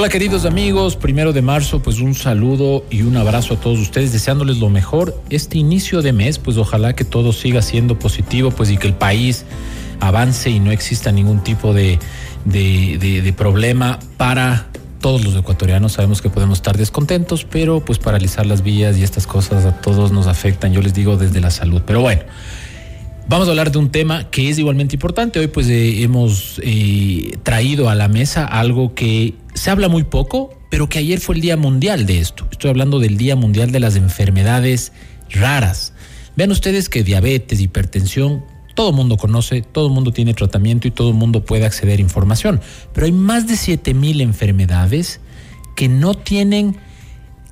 Hola queridos amigos, primero de marzo, pues un saludo y un abrazo a todos ustedes, deseándoles lo mejor. Este inicio de mes, pues ojalá que todo siga siendo positivo, pues y que el país avance y no exista ningún tipo de, de, problema para todos los ecuatorianos. Sabemos que podemos estar descontentos, pero pues paralizar las vías y estas cosas a todos nos afectan, yo les digo desde la salud. Pero bueno. Vamos a hablar de un tema que es igualmente importante. Hoy pues eh, hemos eh, traído a la mesa algo que se habla muy poco, pero que ayer fue el Día Mundial de esto. Estoy hablando del Día Mundial de las Enfermedades Raras. Vean ustedes que diabetes, hipertensión, todo el mundo conoce, todo el mundo tiene tratamiento y todo el mundo puede acceder a información. Pero hay más de 7.000 enfermedades que no tienen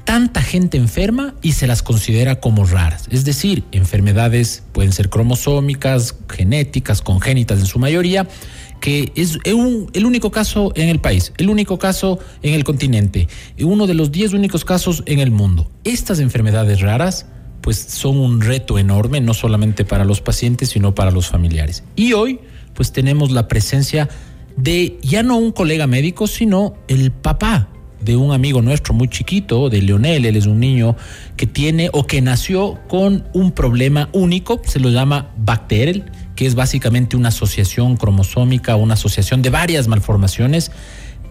tanta gente enferma y se las considera como raras. Es decir, enfermedades pueden ser cromosómicas, genéticas, congénitas en su mayoría, que es el único caso en el país, el único caso en el continente, uno de los 10 únicos casos en el mundo. Estas enfermedades raras pues son un reto enorme, no solamente para los pacientes, sino para los familiares. Y hoy pues tenemos la presencia de ya no un colega médico, sino el papá de un amigo nuestro muy chiquito, de Leonel, él es un niño que tiene o que nació con un problema único, se lo llama Bacterel, que es básicamente una asociación cromosómica, una asociación de varias malformaciones,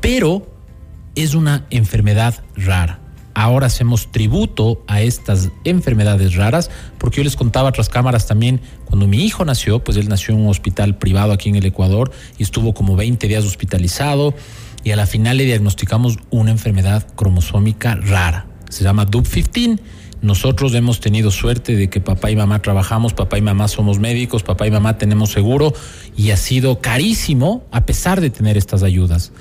pero es una enfermedad rara. Ahora hacemos tributo a estas enfermedades raras, porque yo les contaba tras cámaras también, cuando mi hijo nació, pues él nació en un hospital privado aquí en el Ecuador y estuvo como 20 días hospitalizado y a la final le diagnosticamos una enfermedad cromosómica rara. Se llama DUB15. Nosotros hemos tenido suerte de que papá y mamá trabajamos, papá y mamá somos médicos, papá y mamá tenemos seguro y ha sido carísimo a pesar de tener estas ayudas.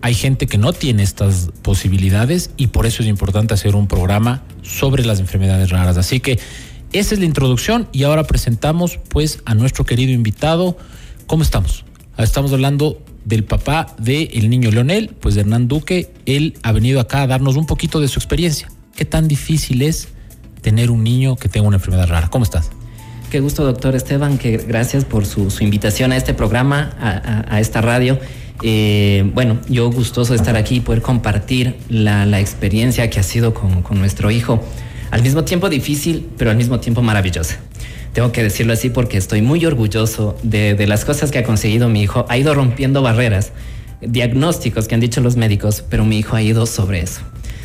Hay gente que no tiene estas posibilidades y por eso es importante hacer un programa sobre las enfermedades raras. Así que esa es la introducción y ahora presentamos pues a nuestro querido invitado. ¿Cómo estamos? Estamos hablando del papá del niño Leonel, pues de Hernán Duque. Él ha venido acá a darnos un poquito de su experiencia. ¿Qué tan difícil es tener un niño que tenga una enfermedad rara? ¿Cómo estás? Qué gusto, doctor Esteban, que gracias por su, invitación a este programa, a, esta radio. Eh, bueno, yo gustoso de estar aquí y poder compartir la, experiencia que ha sido con, con nuestro hijo. Al mismo tiempo difícil, pero al mismo tiempo maravillosa tengo que decirlo así porque estoy muy orgulloso de, las cosas que ha conseguido mi hijo. Ha ido rompiendo barreras, diagnósticos que han dicho los médicos, pero mi hijo ha ido sobre eso.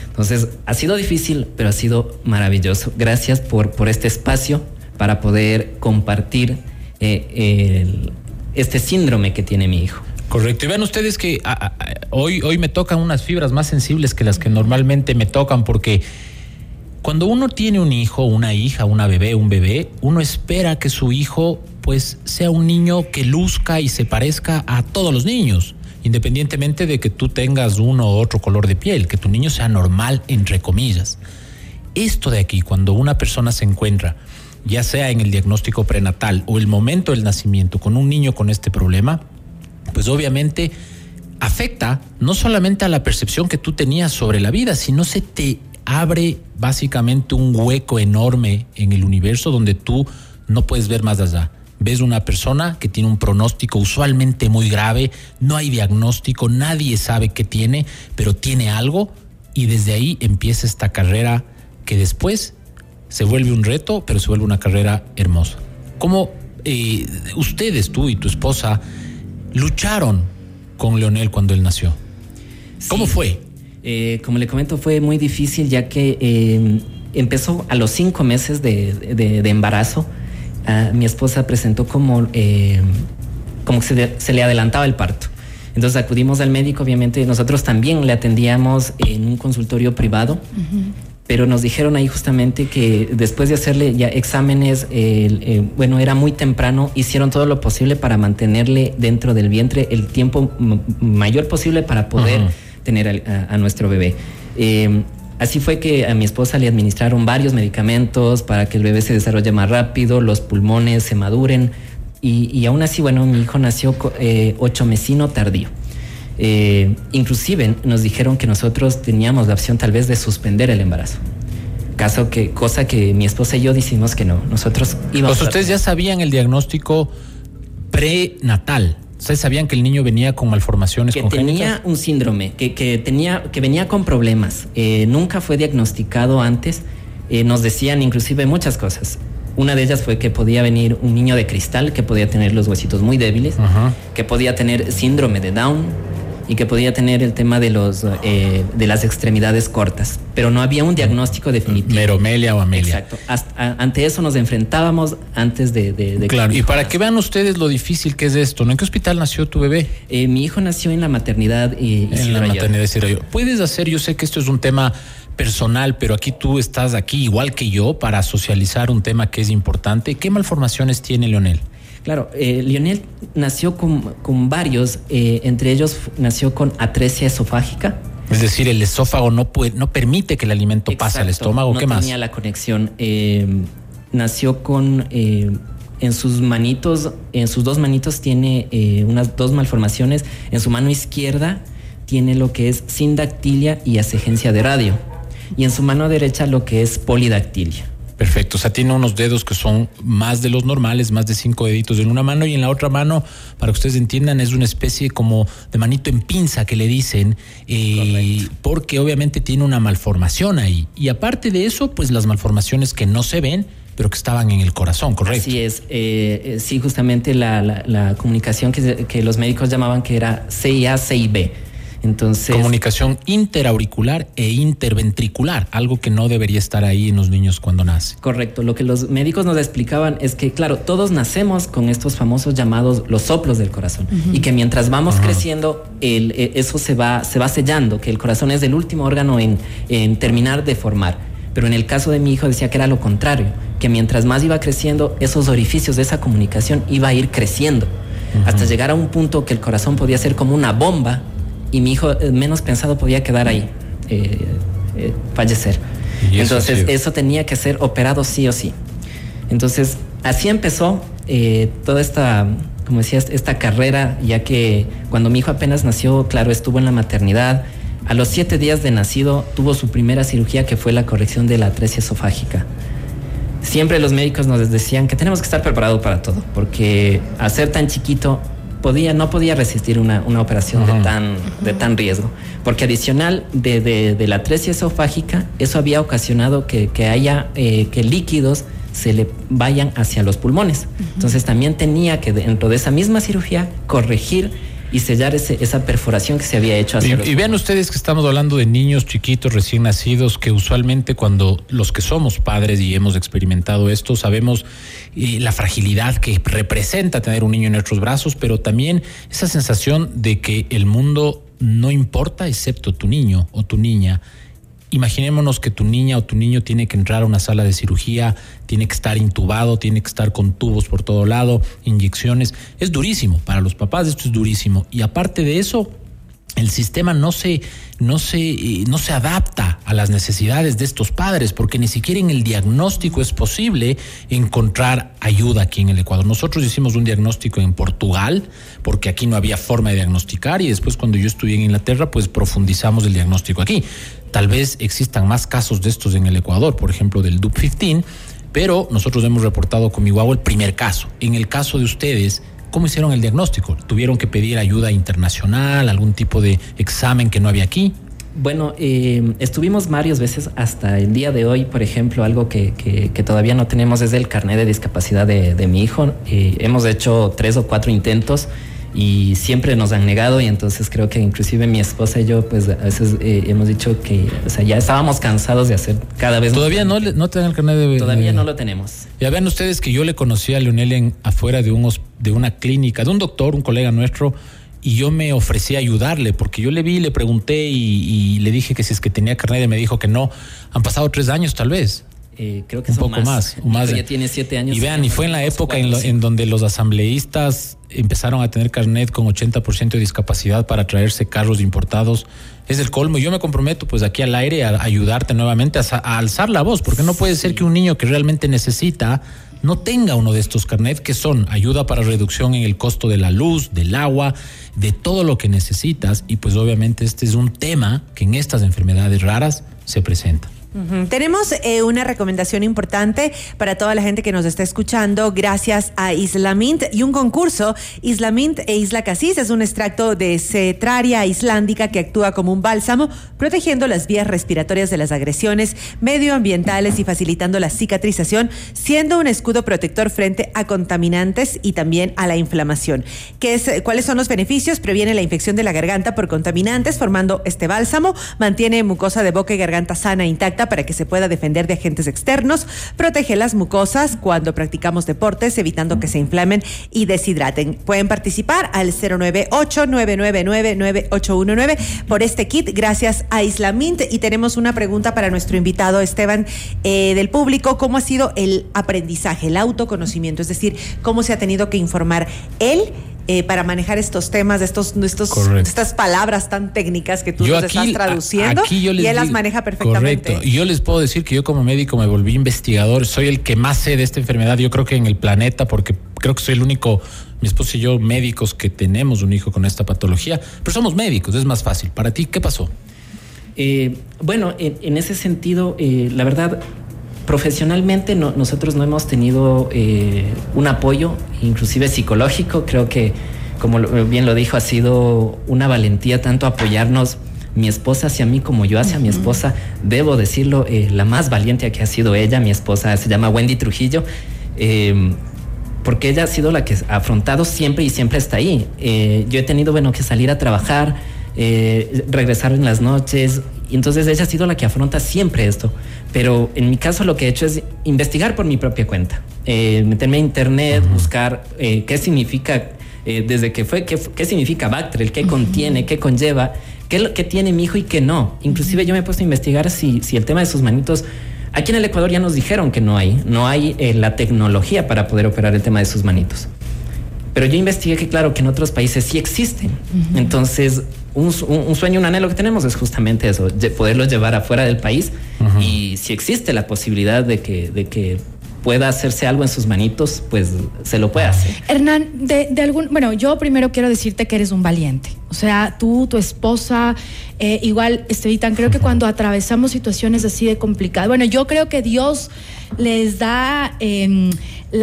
Entonces, ha sido difícil, pero ha sido maravilloso. Gracias por, por este espacio para poder compartir eh, este síndrome que tiene mi hijo. Correcto. Y vean ustedes que hoy, hoy me tocan unas fibras más sensibles que las que normalmente me tocan porque cuando uno tiene un hijo, una hija, una bebé, un bebé, uno espera que su hijo pues sea un niño que luzca y se parezca a todos los niños, independientemente de que tú tengas uno u otro color de piel, que tu niño sea normal entre comillas. Esto de aquí, cuando una persona se encuentra, ya sea en el diagnóstico prenatal o el momento del nacimiento con un niño con este problema, pues obviamente afecta no solamente a la percepción que tú tenías sobre la vida, sino se te abre básicamente un hueco enorme en el universo donde tú no puedes ver más allá. Ves una persona que tiene un pronóstico usualmente muy grave, no hay diagnóstico, nadie sabe qué tiene, pero tiene algo y desde ahí empieza esta carrera que después se vuelve un reto, pero se vuelve una carrera hermosa. ¿Cómo eh, ustedes, tú y tu esposa, lucharon con Leonel cuando él nació? ¿Cómo fue? Eh, como le comento, fue muy difícil ya que em, empezó a los cinco meses de, embarazo. Ah, mi esposa presentó como, em, como que se, le adelantaba el parto. Entonces acudimos al médico, obviamente nosotros también le atendíamos en un consultorio privado, pero nos dijeron ahí justamente que después de hacerle ya exámenes, eh, bueno, era muy temprano, hicieron todo lo posible para mantenerle dentro del vientre el tiempo mayor posible para poder tener a, nuestro bebé. Eh, así fue que a mi esposa le administraron varios medicamentos para que el bebé se desarrolle más rápido, los pulmones se maduren y, aún así, bueno, mi hijo nació eh, ocho mesino tardío. Eh, inclusive nos dijeron que nosotros teníamos la opción tal vez de suspender el embarazo. Caso que, cosa que mi esposa y yo decimos que no. Nosotros íbamos. Pues ustedes ya sabían el diagnóstico prenatal ¿Ustedes sabían que el niño venía con malformaciones que tenía un síndrome, que, que, tenía, que venía con problemas. Eh, nunca fue diagnosticado antes. Eh, nos decían inclusive muchas cosas. Una de ellas fue que podía venir un niño de cristal, que podía tener los huesitos muy débiles, que podía tener síndrome de Down, y que podía tener el tema de los eh, de las extremidades cortas, pero no había un diagnóstico definitivo. Meromelia o amelia. Exacto. ante eso nos enfrentábamos antes de. claro. Y para que vean ustedes lo difícil que es esto, ¿no? ¿En qué hospital nació tu bebé? Eh, mi hijo nació en la maternidad y. En la maternidad de Puedes hacer, yo sé que esto es un tema personal, pero aquí tú estás aquí igual que yo para socializar un tema que es importante. ¿Qué malformaciones tiene Leonel? Claro, eh, Lionel nació con, varios, eh, entre ellos nació con atresia esofágica. Es decir, el esófago no puede, no permite que el alimento pase al estómago. ¿Qué más? No tenía la conexión. Eh, nació con en sus manitos, en sus dos manitos tiene unas dos malformaciones. En su mano izquierda tiene lo que es sindactilia y asegencia de radio. Y en su mano derecha lo que es polidactilia. Perfecto, o sea, tiene unos dedos que son más de los normales, más de cinco deditos en una mano y en la otra mano, para que ustedes entiendan, es una especie como de manito en pinza que le dicen, eh, porque obviamente tiene una malformación ahí. Y aparte de eso, pues las malformaciones que no se ven, pero que estaban en el corazón, ¿correcto? Así es, eh, eh, sí, justamente la, comunicación que, que, los médicos llamaban que era CIA, CIB entonces, Comunicación interauricular e interventricular, algo que no debería estar ahí en los niños cuando nacen. Correcto. Lo que los médicos nos explicaban es que, claro, todos nacemos con estos famosos llamados los soplos del corazón. Y que mientras vamos creciendo, el, e, eso se va, se va sellando, que el corazón es el último órgano en, en terminar de formar. Pero en el caso de mi hijo decía que era lo contrario, que mientras más iba creciendo, esos orificios de esa comunicación iba a ir creciendo, hasta llegar a un punto que el corazón podía ser como una bomba y mi hijo eh, menos pensado podía quedar ahí, eh, eh, fallecer. Entonces eso tenía que ser operado sí o sí. Entonces así empezó toda esta, como decías, esta carrera, ya que cuando mi hijo apenas nació, claro, estuvo en la maternidad. A los siete días de nacido tuvo su primera cirugía que fue la corrección de la atresia esofágica. Siempre los médicos nos decían que tenemos que estar preparados para todo, porque a ser tan chiquito podía, no podía resistir una, operación de, tan, de tan riesgo. Porque adicional de, la atresia esofágica, eso había ocasionado que, haya eh, que líquidos se le vayan hacia los pulmones. Entonces también tenía que dentro de esa misma cirugía corregir y sellar esa perforación que se había hecho hacia y, y vean ustedes que estamos hablando de niños chiquitos recién nacidos que usualmente cuando los que somos padres y hemos experimentado esto sabemos eh, la fragilidad que representa tener un niño en nuestros brazos, pero también esa sensación de que el mundo no importa excepto tu niño o tu niña Imaginémonos que tu niña o tu niño tiene que entrar a una sala de cirugía, tiene que estar intubado, tiene que estar con tubos por todo lado, inyecciones. Es durísimo. Para los papás esto es durísimo. Y aparte de eso, el sistema no se, no, se, eh, no se adapta a las necesidades de estos padres, porque ni siquiera en el diagnóstico es posible encontrar ayuda aquí en el Ecuador. Nosotros hicimos un diagnóstico en Portugal, porque aquí no había forma de diagnosticar, y después cuando yo estuve en Inglaterra, pues profundizamos el diagnóstico aquí. Tal vez existan más casos de estos en el Ecuador, por ejemplo, del DUP15, pero nosotros hemos reportado con mi el primer caso. En el caso de ustedes, ¿cómo hicieron el diagnóstico? ¿Tuvieron que pedir ayuda internacional, algún tipo de examen que no había aquí? Bueno, eh, estuvimos varias veces hasta el día de hoy, por ejemplo, algo que, todavía no tenemos es el carnet de discapacidad de, mi hijo. Eh, hemos hecho tres o cuatro intentos y siempre nos han negado y entonces creo que inclusive mi esposa y yo pues a veces eh, hemos dicho que o sea ya estábamos cansados de hacer cada vez todavía no no tienen el carnet de todavía no lo tenemos. Ya vean ustedes que yo le conocí a Leonel en afuera de un de una clínica de un doctor un colega nuestro y yo me ofrecí a ayudarle porque yo le vi le pregunté y, le dije que si es que tenía carnet y me dijo que no. Han pasado tres años tal vez eh, creo que un poco más, más, ya tiene siete años y vean y fue en la época en, en donde los asambleístas empezaron a tener carnet con 80% de discapacidad para traerse carros importados. Es el colmo. Yo me comprometo pues aquí al aire a ayudarte nuevamente a, alzar la voz, porque no puede ser que un niño que realmente necesita no tenga uno de estos carnet que son ayuda para reducción en el costo de la luz, del agua, de todo lo que necesitas y pues obviamente este es un tema que en estas enfermedades raras se presenta. Tenemos eh, una recomendación importante para toda la gente que nos está escuchando gracias a Islamint y un concurso. Islamint e Isla Casis es un extracto de cetraria islándica que actúa como un bálsamo, protegiendo las vías respiratorias de las agresiones medioambientales y facilitando la cicatrización, siendo un escudo protector frente a contaminantes y también a la inflamación. ¿Qué es, ¿Cuáles son los beneficios? Previene la infección de la garganta por contaminantes, formando este bálsamo, mantiene mucosa de boca y garganta sana e para que se pueda defender de agentes externos, protege las mucosas cuando practicamos deportes, evitando que se inflamen y deshidraten. Pueden participar al 098-999-9819 por este kit gracias a Islamint y tenemos una pregunta para nuestro invitado Esteban eh, del público. ¿Cómo ha sido el aprendizaje, el autoconocimiento? Es decir, ¿cómo se ha tenido que informar él? Eh, para manejar estos temas, estos, estos, estas palabras tan técnicas que tú nos estás traduciendo y él las maneja perfectamente. Correcto. Y yo les puedo decir que yo como médico me volví investigador, soy el que más sé de esta enfermedad, yo creo que en el planeta, porque creo que soy el único, mi esposo y yo, médicos que tenemos un hijo con esta patología, pero somos médicos, es más fácil. Para ti, ¿qué pasó? Eh, bueno, en, ese sentido, eh, la verdad, profesionalmente nosotros no hemos tenido eh, un apoyo, inclusive psicológico. Creo que, como bien lo dijo, ha sido una valentía tanto apoyarnos mi esposa hacia mí como yo hacia mi esposa. Debo decirlo, eh, la más valiente que ha sido ella, mi esposa se llama Wendy Trujillo. Em, porque ella ha sido la que ha afrontado siempre y siempre está ahí. Eh, yo he tenido, bueno, que salir a trabajar, regresar en las noches, y entonces ella ha sido la que afronta siempre esto. Pero en mi caso lo que he hecho es investigar por mi propia cuenta, eh, meterme a internet, buscar eh, qué significa, eh, desde que fue, qué, qué significa Bactriel, qué contiene, qué conlleva, qué, qué tiene mi hijo y qué no. Inclusive yo me he puesto a investigar si, si el tema de sus manitos Aquí en el Ecuador ya nos dijeron que no hay, no hay la tecnología para poder operar el tema de sus manitos. Pero yo investigué que claro que en otros países sí existen. Entonces un, sueño, un anhelo que tenemos es justamente eso, poderlo llevar afuera del país y si existe la posibilidad de que, de que pueda hacerse algo en sus manitos, pues se lo puede hacer. Hernán, de, de, algún, bueno, yo primero quiero decirte que eres un valiente. O sea, tú, tu esposa, eh, igual, Estevitan, creo que cuando atravesamos situaciones así de complicadas, bueno, yo creo que Dios les da, em,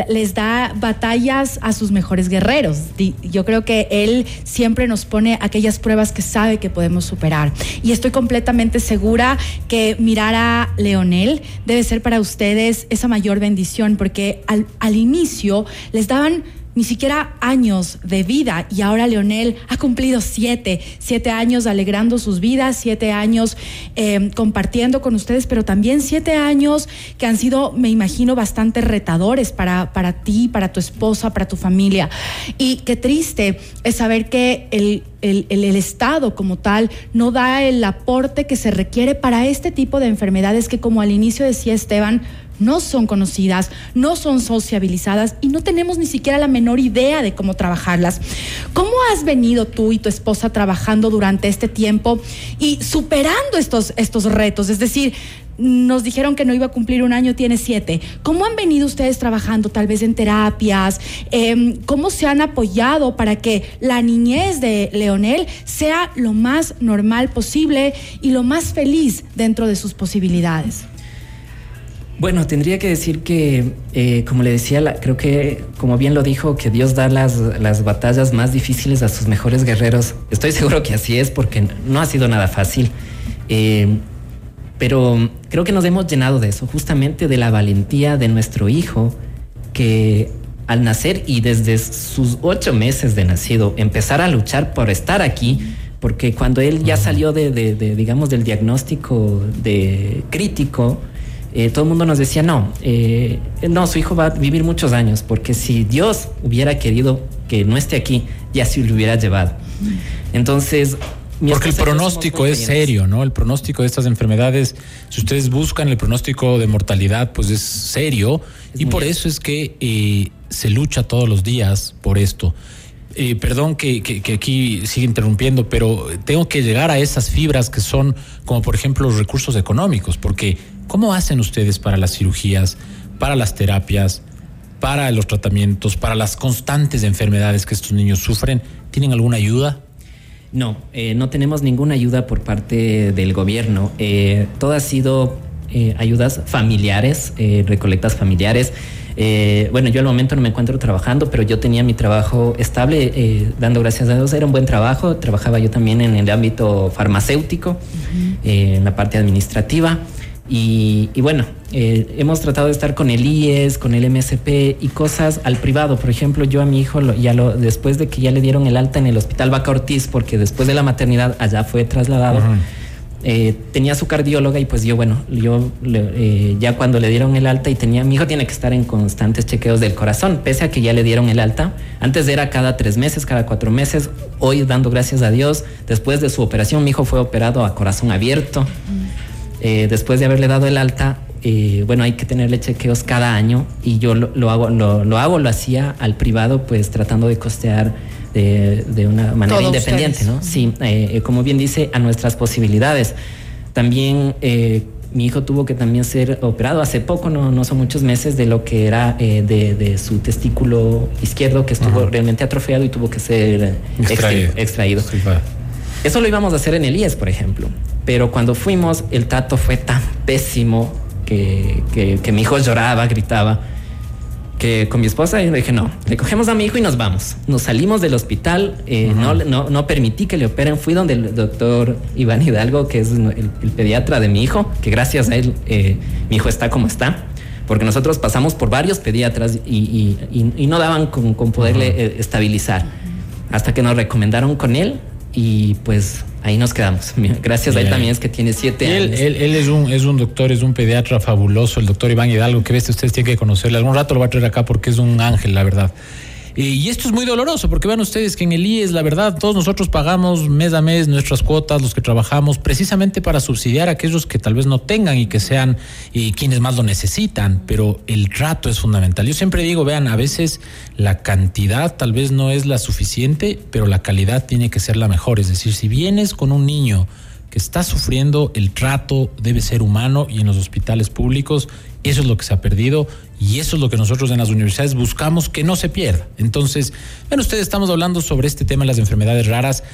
les da batallas a sus mejores guerreros. Yo creo que Él siempre nos pone aquellas pruebas que sabe que podemos superar. Y estoy completamente segura que mirar a Leonel debe ser para ustedes esa mayor bendición, porque al, al inicio les daban ni siquiera años de vida y ahora Leonel ha cumplido siete, siete años alegrando sus vidas, siete años eh, compartiendo con ustedes, pero también siete años que han sido, me imagino, bastante retadores para, para ti, para tu esposa, para tu familia. Y qué triste es saber que el, el, el, Estado como tal no da el aporte que se requiere para este tipo de enfermedades que, como al inicio decía Esteban, no son conocidas, no son sociabilizadas y no tenemos ni siquiera la menor idea de cómo trabajarlas. ¿Cómo has venido tú y tu esposa trabajando durante este tiempo y superando estos, estos retos? Es decir, nos dijeron que no iba a cumplir un año, tiene siete. ¿Cómo han venido ustedes trabajando tal vez en terapias? Em, ¿Cómo se han apoyado para que la niñez de Leonel sea lo más normal posible y lo más feliz dentro de sus posibilidades? Bueno, tendría que decir que, eh, como le decía, creo que, como bien lo dijo, que Dios da las, las batallas más difíciles a sus mejores guerreros. Estoy seguro que así es porque no ha sido nada fácil. Eh, pero creo que nos hemos llenado de eso, justamente de la valentía de nuestro hijo, que al nacer y desde sus ocho meses de nacido, empezar a luchar por estar aquí, porque cuando él ya salió de, de, de digamos, del diagnóstico de crítico, eh, todo el mundo nos decía, no, eh, no, su hijo va a vivir muchos años, porque si Dios hubiera querido que no esté aquí, ya se lo hubiera llevado. Entonces... Porque el pronóstico es serio, ¿no? El pronóstico de estas enfermedades, si ustedes buscan el pronóstico de mortalidad, pues es serio y por eso es que eh, se lucha todos los días por esto. perdón que, que, aquí sigue interrumpiendo, pero tengo que llegar a esas fibras que son como por ejemplo los recursos económicos, porque ¿Cómo hacen ustedes para las cirugías, para las terapias, para los tratamientos, para las constantes enfermedades que estos niños sufren? ¿Tienen alguna ayuda? No, eh, no tenemos ninguna ayuda por parte del gobierno. Eh, todo ha sido eh, ayudas familiares, eh, recolectas familiares. Eh, bueno, yo al momento no me encuentro trabajando, pero yo tenía mi trabajo estable, dando gracias a Dios, era un buen trabajo. Trabajaba yo también en el ámbito farmacéutico, en la parte administrativa. Y, bueno, hemos tratado de estar con el IES, con el MSP y cosas al privado. Por ejemplo, yo a mi hijo, ya lo, después de que ya le dieron el alta en el hospital Vaca Ortiz, porque después de la maternidad allá fue trasladado. Eh, tenía su cardióloga y pues yo, bueno, yo eh, ya cuando le dieron el alta y tenía, mi hijo tiene que estar en constantes chequeos del corazón, pese a que ya le dieron el alta. Antes era cada tres meses, cada cuatro meses. Hoy, dando gracias a Dios, después de su operación, mi hijo fue operado a corazón abierto. Eh, después de haberle dado el alta, bueno, hay que tenerle chequeos cada año y yo lo, hago, lo, lo hago, lo hacía al privado, pues tratando de costear de, una manera independiente, ¿no? Sí, eh, eh, como bien dice, a nuestras posibilidades. También eh, mi hijo tuvo que también ser operado hace poco, no, no son muchos meses, de lo que era de, su testículo izquierdo que estuvo realmente atrofiado y tuvo que ser extraído. Eso lo íbamos a hacer en el IES, por ejemplo. Pero cuando fuimos, el trato fue tan pésimo que, que mi hijo lloraba, gritaba que con mi esposa y dije, no, le cogemos a mi hijo y nos vamos. Nos salimos del hospital, eh, no, no, no, permití que le operen, fui donde el doctor Iván Hidalgo, que es el, pediatra de mi hijo, que gracias a él eh, mi hijo está como está, porque nosotros pasamos por varios pediatras y, y, no daban con, con poderle eh, estabilizar, hasta que nos recomendaron con él y pues ahí nos quedamos. Gracias a él también es que tiene siete años. Él, es, un, es un doctor, es un pediatra fabuloso, el doctor Iván Hidalgo, que ves, ustedes tienen que conocerle. Algún rato lo va a traer acá porque es un ángel, la verdad. Y esto es muy doloroso porque vean ustedes que en el IES, la verdad, todos nosotros pagamos mes a mes nuestras cuotas, los que trabajamos, precisamente para subsidiar a aquellos que tal vez no tengan y que sean quienes más lo necesitan, pero el trato es fundamental. Yo siempre digo, vean, a veces la cantidad tal vez no es la suficiente, pero la calidad tiene que ser la mejor. Es decir, si vienes con un niño que está sufriendo, el trato debe ser humano y en los hospitales públicos eso es lo que se ha perdido y eso es lo que nosotros en las universidades buscamos que no se pierda. Entonces, bueno, ustedes estamos hablando sobre este tema de las enfermedades raras.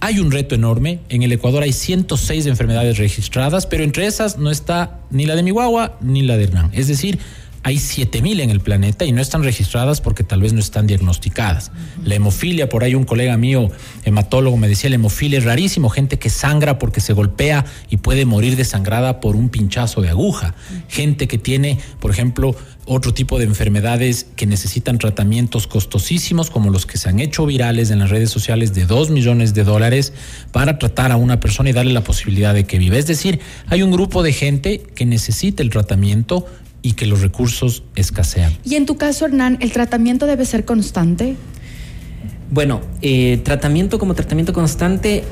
Hay un reto enorme. En el Ecuador hay 106 enfermedades registradas, pero entre esas no está ni la de mi ni la de Hernán. Es decir, hay 7000 en el planeta y no están registradas porque tal vez no están diagnosticadas. La hemofilia, por ahí un colega mío, hematólogo, me decía, la hemofilia es rarísimo, gente que sangra porque se golpea y puede morir desangrada por un pinchazo de aguja. Gente que tiene, por ejemplo, otro tipo de enfermedades que necesitan tratamientos costosísimos, como los que se han hecho virales en las redes sociales de 2 millones de dólares para tratar a una persona y darle la posibilidad de que viva. Es decir, hay un grupo de gente que necesita el tratamiento y que los recursos escasean. Y en tu caso, Hernán, ¿el tratamiento debe ser constante? Bueno, eh, tratamiento como tratamiento constante,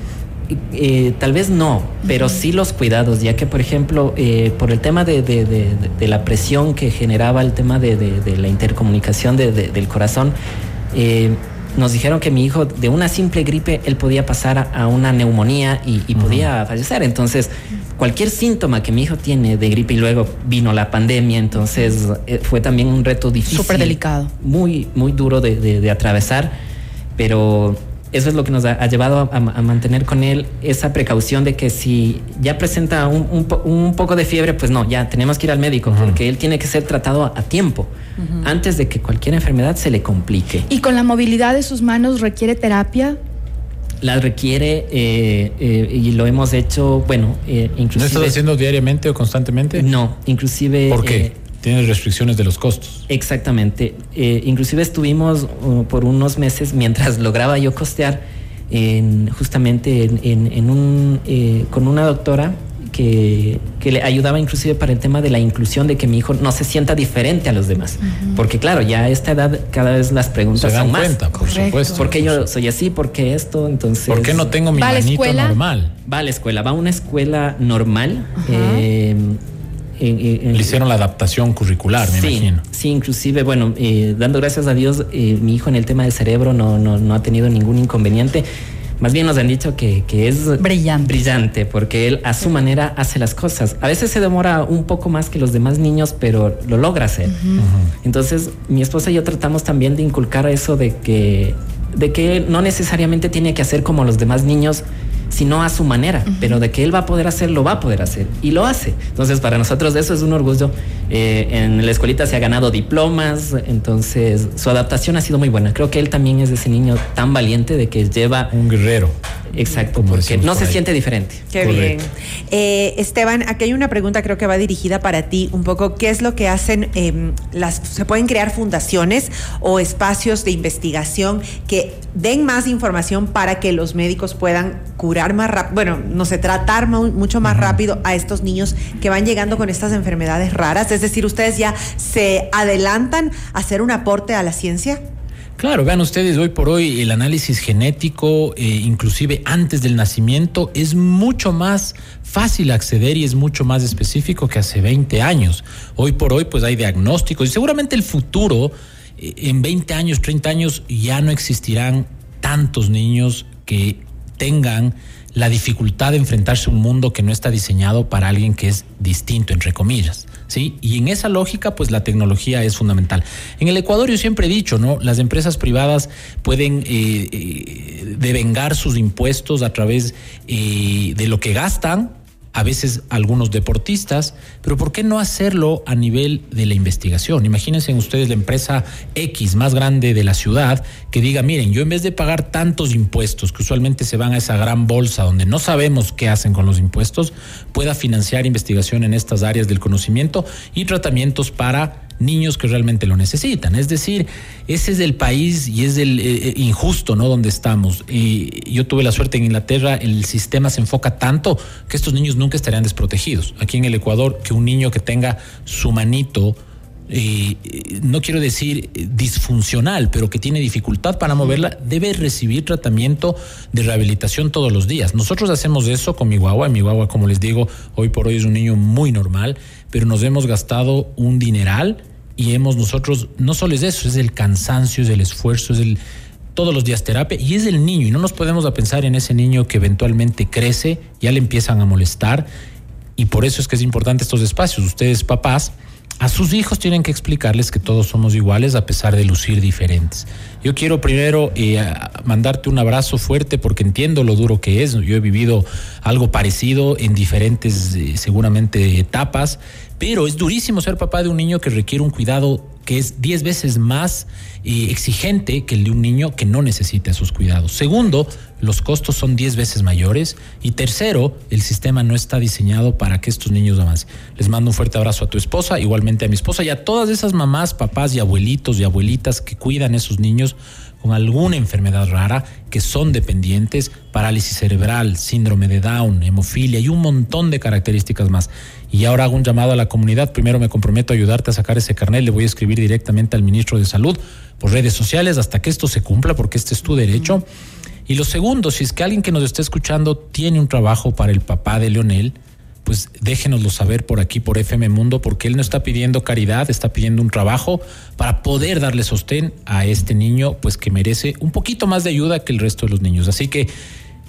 eh, tal vez no, pero sí los cuidados, ya que, por ejemplo, eh, por el tema de, de, la presión que generaba el tema de, la intercomunicación del corazón, nos dijeron que mi hijo de una simple gripe él podía pasar a, una neumonía y, podía fallecer. Entonces, cualquier síntoma que mi hijo tiene de gripe y luego vino la pandemia, entonces eh, fue también un reto difícil. Súper delicado. Muy, muy duro de atravesar, pero eso es lo que nos ha, llevado a, mantener con él esa precaución de que si ya presenta un, poco de fiebre, pues no, ya tenemos que ir al médico, porque él tiene que ser tratado a, tiempo, antes de que cualquier enfermedad se le complique. ¿Y con la movilidad de sus manos requiere terapia? La requiere eh, eh, y lo hemos hecho, bueno, eh, inclusive... ¿No estás haciendo diariamente o constantemente? No, inclusive... ¿Por qué? Tienes restricciones de los costos. Exactamente. Eh, inclusive estuvimos uh, por unos meses mientras lograba yo costear en, justamente en, un, eh, con una doctora que, que, le ayudaba inclusive para el tema de la inclusión, de que mi hijo no se sienta diferente a los demás. Porque claro, ya a esta edad cada vez las preguntas se dan son cuenta, por supuesto. ¿Por qué yo soy así? ¿Por qué esto? Entonces... ¿Por qué no tengo mi manito normal? Va a la escuela, va a una escuela normal. Le hicieron la adaptación curricular, me imagino. Sí, inclusive, bueno, eh, dando gracias a Dios, eh, mi hijo en el tema del cerebro no, no, no, ha tenido ningún inconveniente. Más bien nos han dicho que, que, es brillante. brillante, porque él a su manera hace las cosas. A veces se demora un poco más que los demás niños, pero lo logra hacer. Entonces, mi esposa y yo tratamos también de inculcar eso de que, de que no necesariamente tiene que hacer como los demás niños sino a su manera, pero de que él va a poder hacer, lo va a poder hacer y lo hace. Entonces, para nosotros eso es un orgullo. Eh, en la escuelita se ha ganado diplomas, entonces su adaptación ha sido muy buena. Creo que él también es ese niño tan valiente de que lleva... Un guerrero. Exacto, porque no se siente diferente. Qué bien. Eh, Esteban, aquí hay una pregunta creo que va dirigida para ti un poco. ¿Qué es lo que hacen em, las... ¿Se pueden crear fundaciones o espacios de investigación que den más información para que los médicos puedan curar más rápido, bueno, no sé, tratar mucho más rápido a estos niños que van llegando con estas enfermedades raras? Es decir, ¿ustedes ya se adelantan a hacer un aporte a la ciencia? Claro, vean ustedes, hoy por hoy el análisis genético, eh, inclusive antes del nacimiento, es mucho más fácil acceder y es mucho más específico que hace 20 años. Hoy por hoy pues hay diagnósticos y seguramente el futuro, eh, en 20 años, 30 años, ya no existirán tantos niños que tengan la dificultad de enfrentarse a un mundo que no está diseñado para alguien que es distinto, entre comillas. ¿Sí? Y en esa lógica, pues la tecnología es fundamental. En el Ecuador yo siempre he dicho, ¿no? Las empresas privadas pueden eh, eh, devengar sus impuestos a través eh, de lo que gastan a veces algunos deportistas, pero ¿por qué no hacerlo a nivel de la investigación? Imagínense ustedes la empresa X más grande de la ciudad que diga, miren, yo en vez de pagar tantos impuestos que usualmente se van a esa gran bolsa donde no sabemos qué hacen con los impuestos, pueda financiar investigación en estas áreas del conocimiento y tratamientos para niños que realmente lo necesitan. Es decir, ese es el país y es el eh, eh, injusto, ¿no? Donde estamos. Y yo tuve la suerte en Inglaterra, el sistema se enfoca tanto que estos niños nunca estarían desprotegidos. Aquí en el Ecuador, que un niño que tenga su manito eh, no quiero decir disfuncional, pero que tiene dificultad para moverla, debe recibir tratamiento de rehabilitación todos los días. Nosotros hacemos eso con mi guagua. Mi guagua, como les digo, hoy por hoy es un niño muy normal, pero nos hemos gastado un dineral y hemos nosotros, no solo es eso, es el cansancio, es el esfuerzo, es el todos los días terapia y es el niño y no nos podemos a pensar en ese niño que eventualmente crece, ya le empiezan a molestar y por eso es que es importante estos espacios. Ustedes papás, a sus hijos tienen que explicarles que todos somos iguales a pesar de lucir diferentes. Yo quiero primero eh, mandarte un abrazo fuerte porque entiendo lo duro que es. Yo he vivido algo parecido en diferentes, eh, seguramente, etapas, pero es durísimo ser papá de un niño que requiere un cuidado que es 10 veces más eh, exigente que el de un niño que no necesita esos cuidados. Segundo, los costos son 10 veces mayores. Y tercero, el sistema no está diseñado para que estos niños avancen. Les mando un fuerte abrazo a tu esposa, igualmente a mi esposa y a todas esas mamás, papás y abuelitos y abuelitas que cuidan a esos niños con alguna enfermedad rara, que son dependientes, parálisis cerebral, síndrome de Down, hemofilia y un montón de características más. Y ahora hago un llamado a la comunidad. Primero me comprometo a ayudarte a sacar ese carnet. Le voy a escribir directamente al ministro de Salud por redes sociales hasta que esto se cumpla, porque este es tu derecho. Y lo segundo, si es que alguien que nos esté escuchando tiene un trabajo para el papá de Leonel, pues déjenoslo saber por aquí, por FM Mundo, porque él no está pidiendo caridad, está pidiendo un trabajo para poder darle sostén a este niño, pues que merece un poquito más de ayuda que el resto de los niños. Así que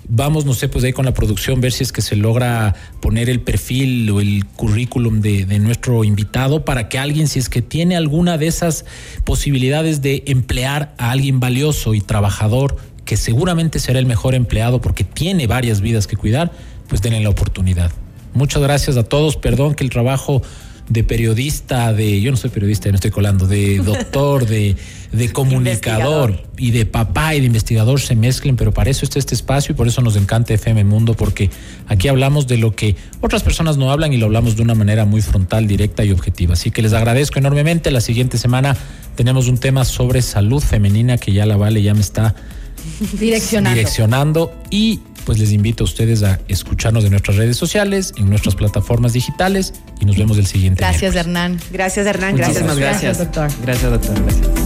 vamos, no sé, pues ahí con la producción, ver si es que se logra poner el perfil o el currículum de, de, nuestro invitado para que alguien, si es que tiene alguna de esas posibilidades de emplear a alguien valioso y trabajador, que seguramente será el mejor empleado porque tiene varias vidas que cuidar, pues denle la oportunidad. Muchas gracias a todos, perdón que el trabajo de periodista, de, yo no soy periodista, no estoy colando, de doctor, de, de comunicador y de papá y de investigador se mezclen, pero para eso está este espacio y por eso nos encanta FM Mundo, porque aquí hablamos de lo que otras personas no hablan y lo hablamos de una manera muy frontal, directa y objetiva. Así que les agradezco enormemente. La siguiente semana tenemos un tema sobre salud femenina que ya la Vale ya me está direccionando. direccionando y pues les invito a ustedes a escucharnos en nuestras redes sociales, en nuestras plataformas digitales y nos vemos el siguiente Gracias, miércoles. Hernán. Gracias, Hernán. Muchísimas Gracias. gracias. Gracias, doctor. Gracias, doctor. Gracias.